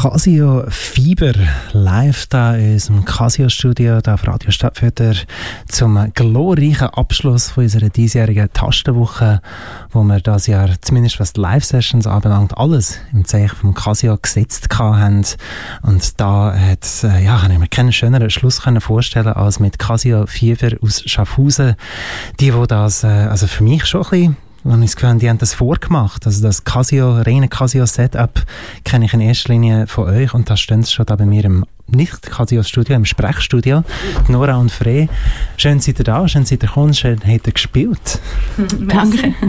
Casio Fiber live da in unserem Casio-Studio da auf Radio Stadtfilter zum glorreichen Abschluss von unserer diesjährigen Tastenwoche, wo wir das Jahr, zumindest was die Live-Sessions anbelangt, alles im Zeichen vom Casio gesetzt haben. Und da hat, äh, ja, kann ich mir keinen schöneren Schluss können vorstellen als mit Casio Fiber aus Schaffhausen. Die, wo das, äh, also für mich schon ein bisschen und ich Gefühl, die haben das vorgemacht. Also das Casio, reine Casio-Setup kenne ich in erster Linie von euch und da stehen sie schon da bei mir im nicht Casio-Studio, im Sprechstudio. Nora und Frey, schön seid ihr da, schön seid ihr gekommen, schön habt ihr gespielt. Danke.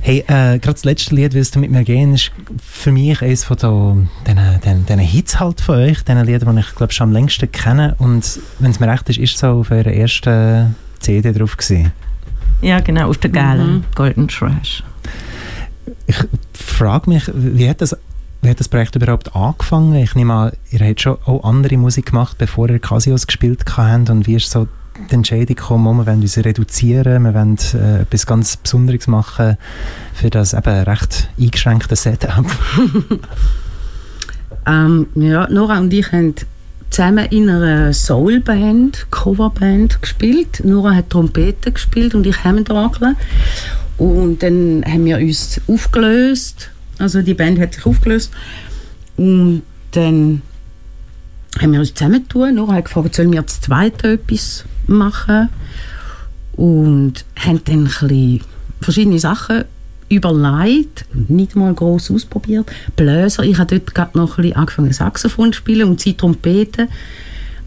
Hey, äh, gerade das letzte Lied, «Willst du mit mir gehen», ist für mich eines von den, den, den Hits halt von euch, den Liedern, die ich glaube schon am längsten kenne und wenn es mir recht ist, ist es so auf eurer ersten CD drauf gewesen. Ja, genau, auf der gelben mhm. Golden Trash. Ich frage mich, wie hat, das, wie hat das Projekt überhaupt angefangen? Ich nehme an, ihr habt schon auch andere Musik gemacht, bevor ihr Casios gespielt habt. Und wie ist so die Entscheidung gekommen, wir wollen uns reduzieren, wir wollen äh, etwas ganz Besonderes machen für das eben recht eingeschränkte Setup? ähm, ja, Nora und ich haben zusammen in einer Soulband, Coverband gespielt. Nora hat Trompete gespielt und ich Hemdorgel. Und dann haben wir uns aufgelöst. Also die Band hat sich aufgelöst. Und dann haben wir uns zusammengetan. Nora hat gefragt, sollen wir das zweite etwas machen? Und haben dann ein bisschen verschiedene Sachen überlegt, nicht mal groß ausprobiert. Bläser, ich habe dort gerade noch ein bisschen angefangen Saxophon zu spielen und sie Trompete.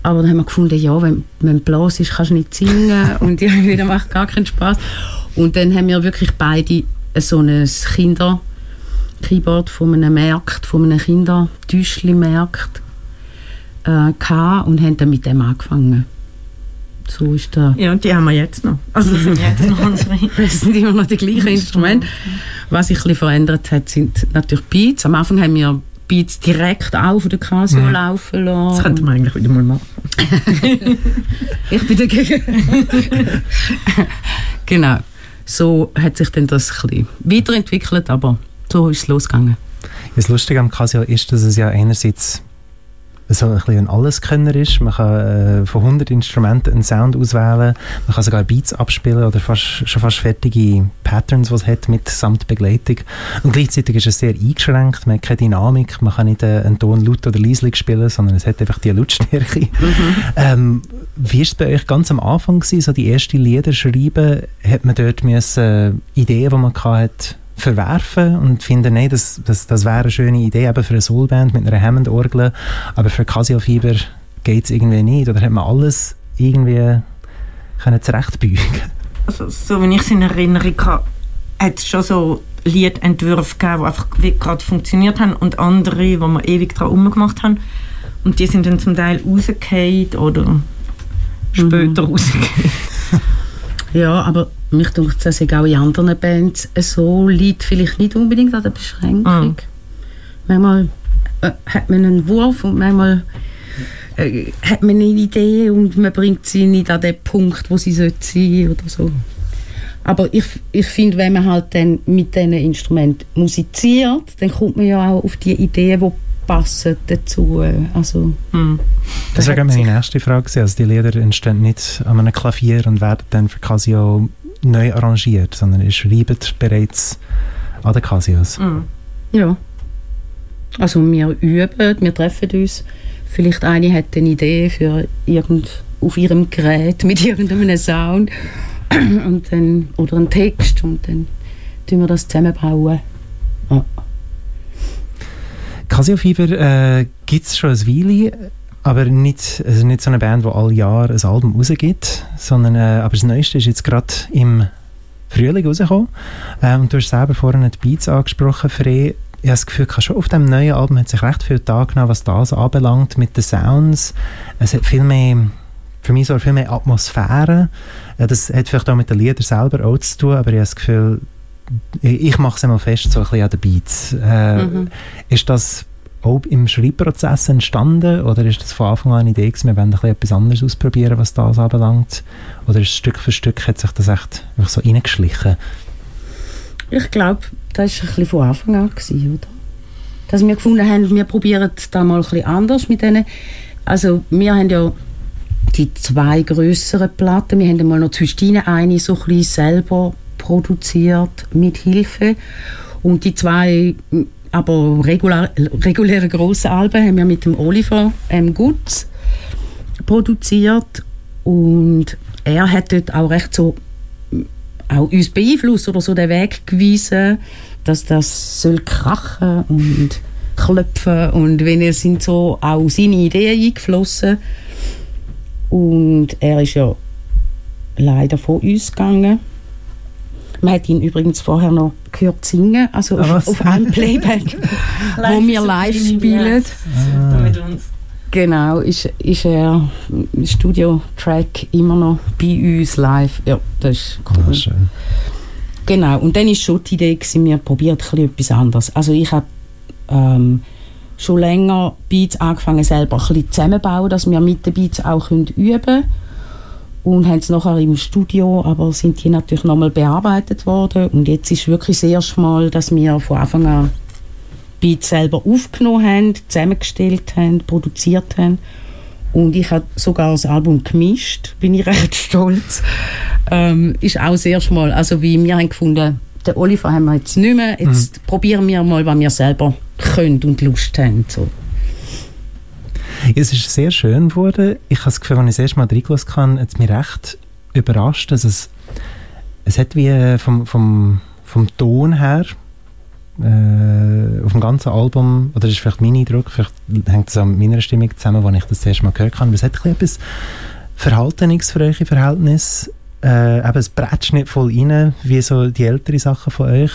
Aber dann haben wir gefunden, ja, wenn, wenn Blas ist, kannst du nicht singen und irgendwie das macht gar keinen Spaß. Und dann haben wir wirklich beide so ein Kinder Keyboard von einem Markt, von einem Kindertäuschli-Markt äh, und haben dann mit dem angefangen. So ist der. Ja, und die haben wir jetzt noch. Also das sind jetzt noch unsere. das sind immer noch die gleichen Instrumente. Was sich ein bisschen verändert hat, sind natürlich Beats. Am Anfang haben wir Beats direkt auf der Casio mhm. laufen lassen. Das könnte man eigentlich wieder mal machen. ich bin dagegen. genau. So hat sich dann das ein bisschen weiterentwickelt, aber so ist es losgegangen. Das Lustige am Casio ist, dass es ja einerseits so ein bisschen ein Alleskönner ist. Man kann äh, von 100 Instrumenten einen Sound auswählen, man kann sogar Beats abspielen oder fast, schon fast fertige Patterns, die es hat, mit samt Begleitung. Und gleichzeitig ist es sehr eingeschränkt, man hat keine Dynamik, man kann nicht äh, einen Ton laut oder leislich spielen, sondern es hat einfach die Lautstärke. Mhm. Ähm, wie war es bei euch ganz am Anfang gewesen, so die ersten Lieder schreiben? Hat man dort müssen, äh, Ideen, die man hatte, verwerfen und finden, nein, das, das, das wäre eine schöne Idee eben für eine Soulband mit einer Hammond-Orgel, aber für Casio Fiber geht es irgendwie nicht. Oder hat man alles irgendwie können zurechtbügen Also so wie ich es in Erinnerung habe, hat es schon so Liedentwürfe gegeben, die einfach gerade funktioniert haben und andere, die wir ewig daran umgemacht haben. Und die sind dann zum Teil rausgefallen oder später mhm. rausgefallen. Ja, aber mich denkt, ist auch in anderen Bands so, liegt vielleicht nicht unbedingt an der Beschränkung. Mhm. Manchmal äh, hat man einen Wurf und manchmal äh, hat man eine Idee und man bringt sie nicht an den Punkt, wo sie sein sollte oder so. Aber ich, ich finde, wenn man halt dann mit diesen Instrumenten musiziert, dann kommt man ja auch auf die Ideen, die passen dazu. Also, hm. Das wäre meine nächste Frage. Also die Lieder entstehen nicht an einem Klavier und werden dann für Casio neu arrangiert, sondern ihr schreibt bereits an den Casios. Hm. Ja. Also wir üben, wir treffen uns. Vielleicht eine hat eine Idee für irgend auf ihrem Gerät mit irgendeinem Sound und dann, oder einen Text und dann tun wir das zusammenbauen. Ja. Casio Fever äh, gibt es schon ein Weile, aber nicht, also nicht so eine Band, die alle Jahre ein Album rausgibt, sondern äh, aber das Neueste ist jetzt gerade im Frühling rausgekommen. Äh, und du hast selber vorhin die Beats angesprochen, Frey. Ich habe das Gefühl, schon auf dem neuen Album hat sich recht viel genommen, was das anbelangt, mit den Sounds. Es hat viel mehr, für mich so viel mehr Atmosphäre. Ja, das hat vielleicht auch mit den Liedern selber auch zu tun, aber ich habe das Gefühl, ich mache es einmal fest, so ein bisschen an den Beats. Äh, mhm. Ist das auch im Schreibprozess entstanden oder ist das von Anfang an eine Idee gewesen, wir wollen ein bisschen etwas anderes ausprobieren, was das anbelangt? Oder ist Stück für Stück hat sich das echt so reingeschlichen? Ich glaube, das war ein bisschen von Anfang an, gewesen, oder? dass wir gefunden haben, wir probieren da mal ein bisschen anders mit denen. Also wir haben ja die zwei größeren Platten, wir haben mal noch zwischen eine so ein bisschen selber produziert mit Hilfe und die zwei aber regulär, reguläre große Alben haben wir mit dem Oliver M. Gutz produziert und er hat dort auch recht so auch uns beeinflusst oder so den Weg gewiesen, dass das soll krachen und klopfen und wenn er sind so auch seine Ideen eingeflossen und er ist ja leider von uns gegangen. Man hat ihn übrigens vorher noch gehört singen, also auf, auf einem Playback, wo wir live spielen. Ah. Genau, ist, ist er im Studio-Track immer noch bei uns live. Ja, das ist cool. Ah, schön. Genau, und dann war schon die Idee, gewesen, wir probieren etwas anderes. Also ich habe ähm, schon länger Beats angefangen, selber ein bisschen zusammenbauen, dass wir mit den Beats auch üben können. Und haben es nachher im Studio, aber sind die natürlich nochmal bearbeitet worden. Und jetzt ist wirklich das erste Mal, dass wir von Anfang an Beats selber aufgenommen haben, zusammengestellt haben, produziert haben. Und ich habe sogar das Album gemischt, bin ich recht stolz. Ähm, ist auch das erste Mal, also wie wir haben gefunden, den Oliver haben wir jetzt nicht mehr, jetzt mhm. probieren wir mal, was wir selber können und Lust haben. So. Es ist sehr schön geworden. Ich habe das Gefühl, als ich das erste Mal reingelassen habe, hat es mich recht überrascht. Also es, es hat wie vom, vom, vom Ton her äh, auf dem ganzen Album, oder das ist vielleicht mein Eindruck, vielleicht hängt das an meiner Stimmung zusammen, als ich das, erste Mal gehört habe, es hat etwas verhaltensfreudige Verhältnis äh, eben, es bretscht nicht voll rein, wie so die älteren Sachen von euch.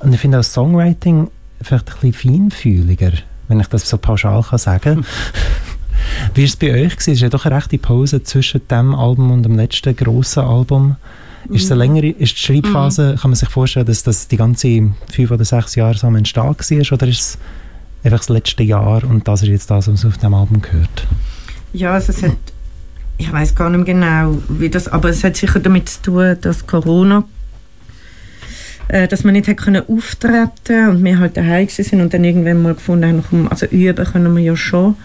Und ich finde auch das Songwriting vielleicht ein bisschen feinfühliger, wenn ich das so pauschal kann sagen kann. Wie war es bei euch? Es ist ja doch eine rechte Pause zwischen dem Album und dem letzten grossen Album. Ist, eine längere, ist die Schreibphase, mhm. kann man sich vorstellen, dass das die ganze fünf oder sechs Jahre so am Entstehen war? Oder ist es einfach das letzte Jahr und das ist jetzt das, was man auf dem Album gehört? Ja, also es hat, ich weiß gar nicht genau, wie das, aber es hat sicher damit zu tun, dass Corona äh, dass wir nicht können auftreten und wir halt daheim sind und dann irgendwann mal gefunden haben, also üben können wir ja schon.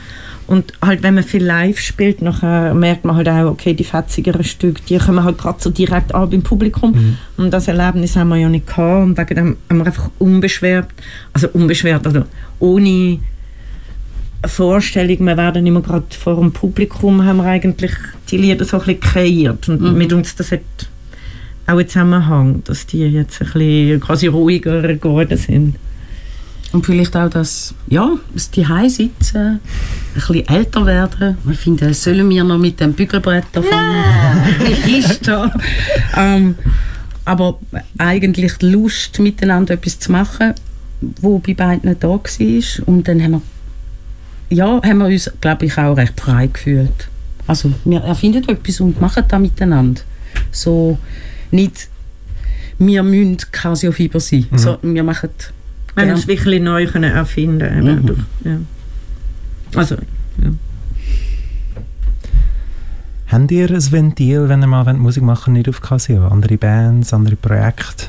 Und halt, wenn man viel live spielt, nachher merkt man halt auch, okay, die fetzigeren Stücke, die kommen halt gerade so direkt an beim Publikum. Mhm. Und das Erlebnis haben wir ja nicht gehabt. Und wegen dem haben wir einfach unbeschwert, also unbeschwert, also ohne Vorstellung, wir werden immer gerade vor dem Publikum, haben wir eigentlich die Lieder so ein bisschen kreiert. Und mhm. mit uns, das hat auch einen Zusammenhang, dass die jetzt ein bisschen quasi ruhiger geworden sind. Und vielleicht auch, dass, ja, dass die sitzen, ein bisschen älter werden. Ich finde, sollen wir noch mit dem Bügelbrett anfangen? ist da. ähm, aber eigentlich die Lust, miteinander etwas zu machen, wo bei beiden da war. Und dann haben wir, ja, haben wir uns, glaube ich, auch recht frei gefühlt. Also wir erfinden etwas und machen das miteinander. So nicht, wir müssen Casio-Fieber sein. Mhm. So, wir machen wir haben es wirklich neu können erfinden mhm. ja. Also, ja. Habt ihr ein Ventil, wenn ihr mal Musik machen nicht auf Casio? Andere Bands, andere Projekte?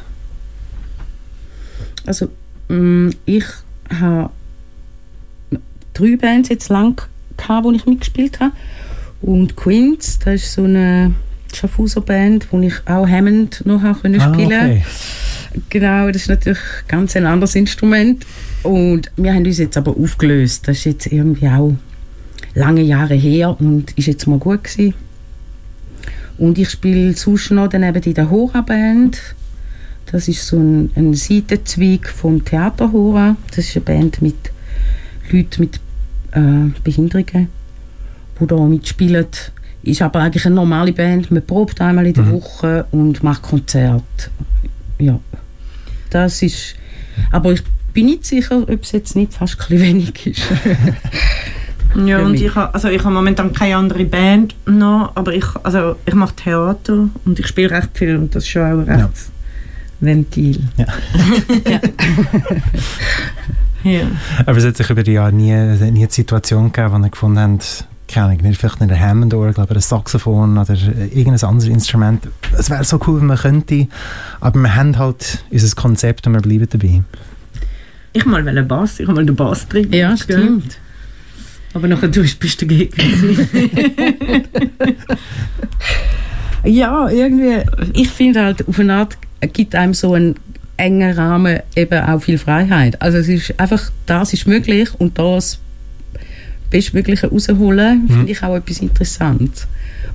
Also, mm, ich habe drei Bands jetzt lang gehabt, wo ich mitgespielt habe. Und Queens, das ist so eine Schaffhauser Band, wo ich auch Hammond noch spielen konnte. Ah, okay. Genau, das ist natürlich ganz ein anderes Instrument. Und wir haben uns jetzt aber aufgelöst. Das ist jetzt irgendwie auch lange Jahre her und ist jetzt mal gut gewesen. Und ich spiele sonst noch daneben in der Hora-Band. Das ist so ein, ein Seitenzweig vom Theater Hora. Das ist eine Band mit Leuten mit äh, Behinderungen, die da mitspielen. Ist aber eigentlich eine normale Band. Man probt einmal in der mhm. Woche und macht Konzerte. Ja. Das ist, aber ich bin nicht sicher, ob es jetzt nicht fast ein wenig ist. ja, und ich habe also hab momentan keine andere Band noch, aber ich, also ich mache Theater und ich spiele recht viel und das ist schon auch recht ja. Ventil. Ja. ja. ja. Aber es hat sich über die Jahre nie, nie eine Situation gegeben, wo ihr gefunden habt, keine Ahnung, vielleicht nicht ein Hammond oder glaube ein Saxophon oder irgendein anderes Instrument. Es wäre so cool, wenn man könnte, aber wir haben halt unser Konzept und wir bleiben dabei. Ich mal will einen Bass, ich mal den Bass drin. Ja, stimmt. Aber nachher du bist du dagegen. ja, irgendwie. Ich finde halt, auf eine Art gibt einem so einen engen Rahmen eben auch viel Freiheit. Also es ist einfach, das ist möglich und das Bestmögliche rausholen, mhm. finde ich auch etwas interessant.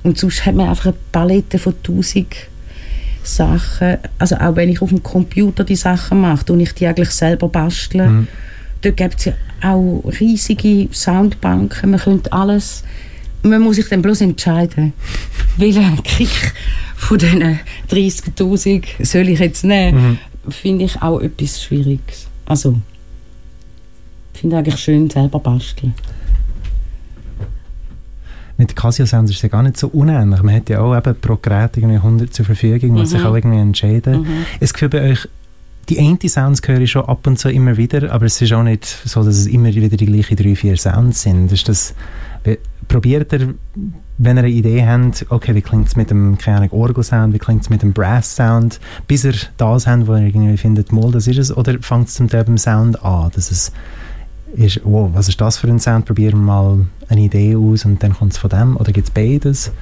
Und sonst hat man einfach eine Palette von tausend Sachen, also auch wenn ich auf dem Computer die Sachen mache und ich die eigentlich selber bastle, mhm. dort gibt es ja auch riesige Soundbanken, man könnte alles, man muss sich dann bloß entscheiden, welchen Kick von diesen 30'000 soll ich jetzt nehmen, mhm. finde ich auch etwas Schwieriges. Also, finde eigentlich schön selber basteln mit Casio-Sounds ist es ja gar nicht so unähnlich. Man hat ja auch eben pro Gerät irgendwie 100 zur Verfügung, muss sich mhm. auch irgendwie entscheiden. Mhm. Es Gefühl bei euch, die eine Sounds höre ich schon ab und zu immer wieder, aber es ist auch nicht so, dass es immer wieder die gleichen drei, vier Sounds sind. Ist das, probiert ihr, wenn ihr eine Idee habt, okay, wie klingt es mit dem, keine Ahnung, Orgelsound, wie klingt es mit dem Brass-Sound, bis ihr das habt, wo ihr irgendwie findet, mal, das ist es, oder fängt es zum Teil beim Sound an, dass es ist, wow, was ist das für ein Sound, probieren wir mal eine Idee aus und dann kommt es von dem, oder gibt es beides?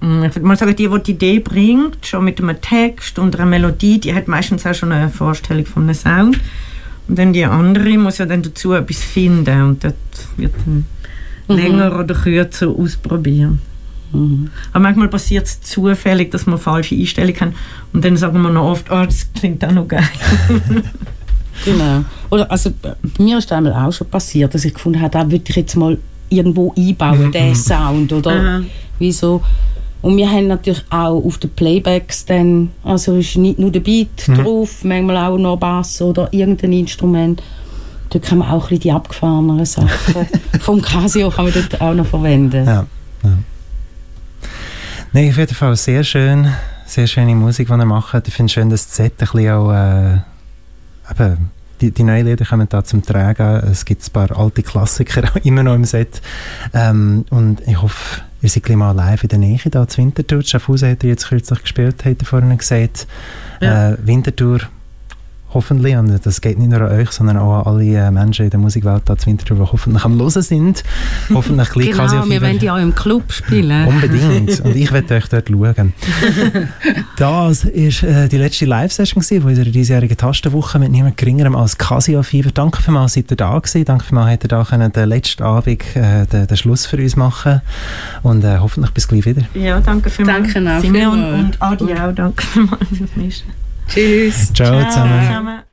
Mm, ich würde mal sagen, die, die die Idee bringt, schon mit einem Text und einer Melodie, die hat meistens auch schon eine Vorstellung von einem Sound. Und dann die andere muss ja dann dazu etwas finden und das wird dann mhm. länger oder kürzer ausprobieren. Mhm. Aber manchmal passiert es zufällig, dass man falsche Einstellungen haben und dann sagen wir noch oft, oh, das klingt auch noch geil. Genau. Oder, also, mir ist einmal auch schon passiert, dass ich gefunden habe, da würde ich jetzt mal irgendwo einbauen, mhm. den Sound, oder? Wieso? Und wir haben natürlich auch auf den Playbacks dann, also ist nicht nur der Beat mhm. drauf, manchmal auch noch Bass oder irgendein Instrument. Da kann man auch ein bisschen die abgefahrenen Sachen vom Casio kann man dort auch noch verwenden. Ja, ja. Nein, auf jeden Fall sehr schön, sehr schöne Musik, die er macht. Ich finde es schön, dass das Set ein bisschen auch äh, eben, die, die neuen Lieder kommen da zum Tragen. Es gibt ein paar alte Klassiker immer noch im Set. Ähm, und ich hoffe, ihr seid gleich mal live in der Nähe da zu Winterthur. Schaffhausen hat ihr jetzt kürzlich gespielt, hat ihr vorhin gesagt. Ja. Äh, Winterthur hoffentlich, und das geht nicht nur an euch, sondern auch an alle äh, Menschen in der Musikwelt da zu Winterthur, die hoffentlich am Hören sind. Hoffentlich gleich genau, wir wollen ja auch im Club spielen. Unbedingt. Und ich werde euch dort schauen. das war äh, die letzte Live-Session von unserer diesjährigen Tastenwoche mit niemand geringerem als Casio Fever. Danke vielmals, seid ihr da gewesen. Danke vielmals, habt ihr da können den letzten Abend äh, den, den, Schluss für uns machen und äh, hoffentlich bis gleich wieder. Ja, danke vielmals. Danke auch. Simeon und Adi auch, danke vielmals Tschüss. Ciao, Ciao zusammen. zusammen.